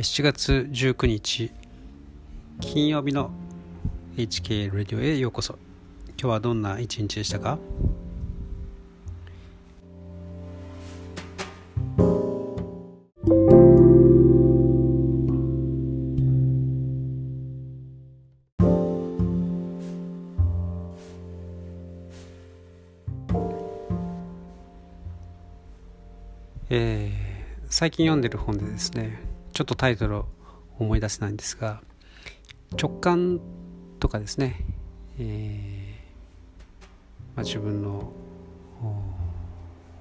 7月19日金曜日の HK ラディオへようこそ。今日はどんな一日でしたか？えー、最近読んでる本でですねちょっとタイトルを思い出せないんですが直感とかですね、えーまあ、自分の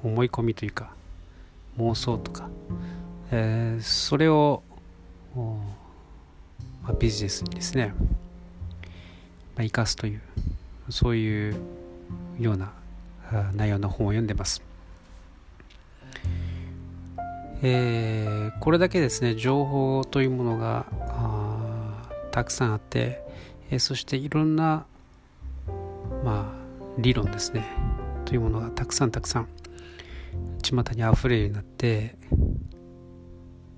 思い込みというか妄想とか、えー、それを、まあ、ビジネスにですね、まあ、生かすというそういうような内容の本を読んでます。えー、これだけですね情報というものがたくさんあって、えー、そしていろんな、まあ、理論ですねというものがたくさんたくさん巷にあふれるようになって、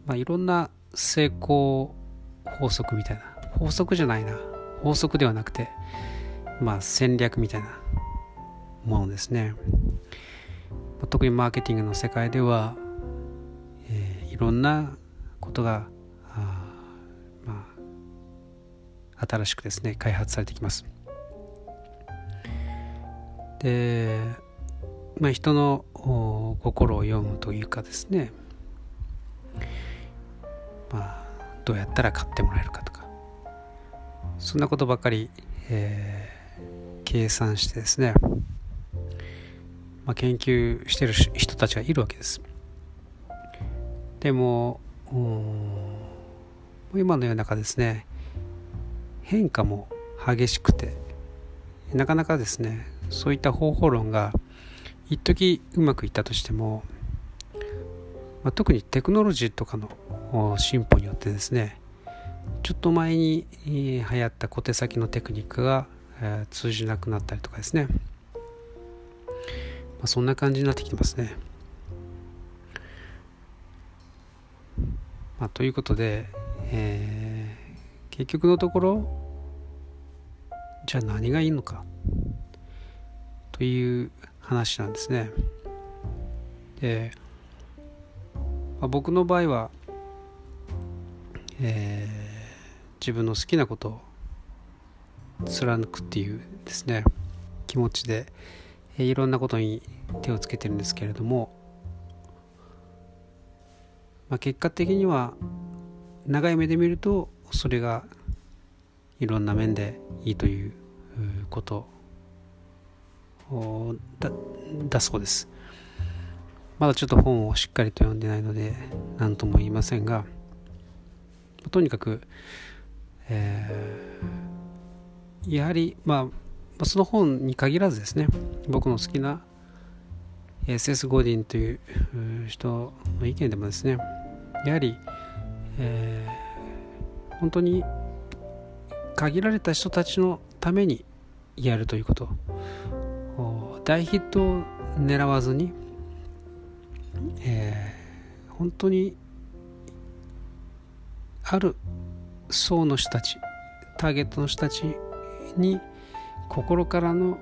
まあ、いろんな成功法則みたいな法則じゃないな法則ではなくて、まあ、戦略みたいなものですね。特にマーケティングの世界ではろんなことがまあ、新しくですね開発されてきます。で、まあ、人の心を読むというかですね、まあ、どうやったら買ってもらえるかとかそんなことばかり、えー、計算してですね、まあ、研究してる人たちがいるわけです。でも今の世の中ですね変化も激しくてなかなかですねそういった方法論が一時うまくいったとしても、まあ、特にテクノロジーとかの進歩によってですねちょっと前に流行った小手先のテクニックが、通じなくなったりとかですね、ま、そんな感じになってきてますね。まあ、ということで、えー、結局のところじゃあ何がいいのかという話なんですね。で、まあ、僕の場合は、えー、自分の好きなことを貫くっていうですね気持ちで、え、いろんなことに手をつけてるんですけれどもまあ、結果的には長い目で見るとそれがいろんな面でいいということだだそうです。まだちょっと本をしっかりと読んでないので何とも言いませんがとにかく、えー、やはりまあその本に限らずですね僕の好きな SS ゴーディンという人の意見でもですねやはり、えー、本当に限られた人たちのためにやるということ。大ヒットを狙わずに、えー、本当にある層の人たちターゲットの人たちに心からの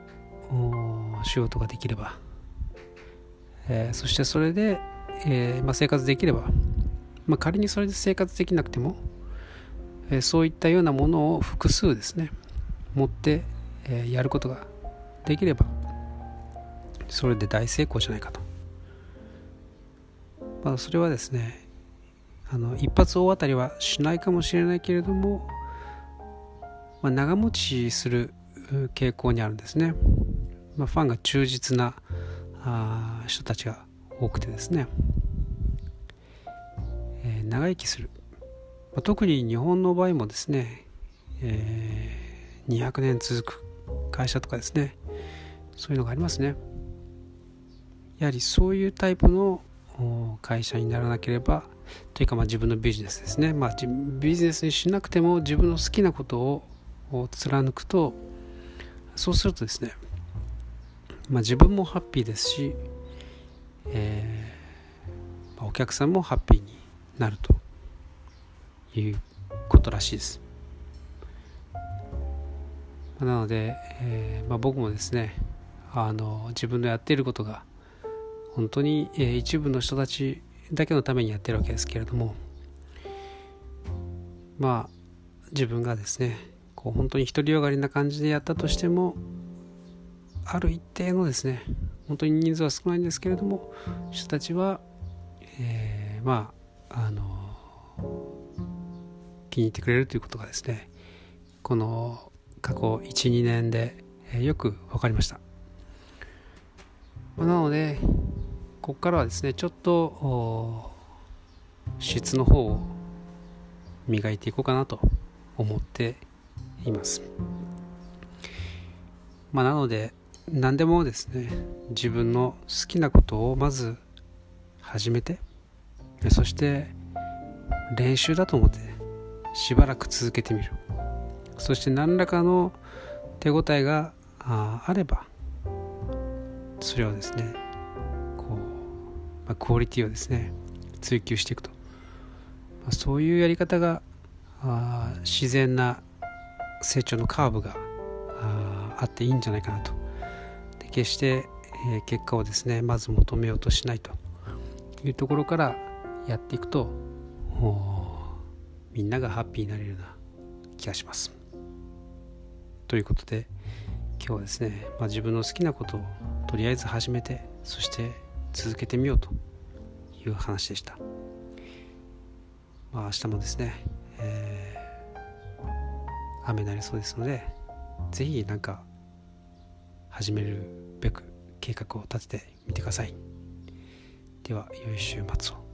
仕事ができれば、えー、そしてそれで、えーまあ、生活できればまあ、仮にそれで生活できなくても、え、そういったようなものを複数ですね持って、え、やることができればそれで大成功じゃないかと、まあ、それはですねあの一発大当たりはしないかもしれないけれども、まあ、長持ちする傾向にあるんですね、まあ、ファンが忠実なあ人たちが多くてですね、長生きする、まあ、特に日本の場合もですね、えー、200年続く会社とかですねそういうのがありますね。やはりそういうタイプの会社にならなければというかまあ自分のビジネスですね、まあ、ビジネスにしなくても自分の好きなことを貫くとそうするとですね、まあ、自分もハッピーですし、えー、お客さんもハッピーになるということらしいです。なので、えー、まあ、僕もですねあの自分のやっていることが本当に、えー、一部の人たちだけのためにやってるわけですけれどもまあ自分がですねこう本当に独りよがりな感じでやったとしてもある一定のですね本当に人数は少ないんですけれども人たちは、えー、まああの気に入ってくれるということがですねこの過去12年で、え、よく分かりました、なのでここからはですねちょっと質の方を磨いていこうかなと思っています。まあなので何でもですね自分の好きなことをまず始めてそして練習だと思ってしばらく続けてみる。そして何らかの手応えがああればそれをですねこう、まあ、クオリティをですね追求していくと、まあ、そういうやり方があ自然な成長のカーブがああっていいんじゃないかなと。で決して、えー、結果をですねまず求めようとしないというところからやっていくとみんながハッピーになれるような気がします。ということで今日はですね、まあ、自分の好きなことをとりあえず始めてそして続けてみようという話でした。まあ、明日もですね、えー、雨になりそうですので是非何か始めるべく計画を立ててみてください。では良い週末を。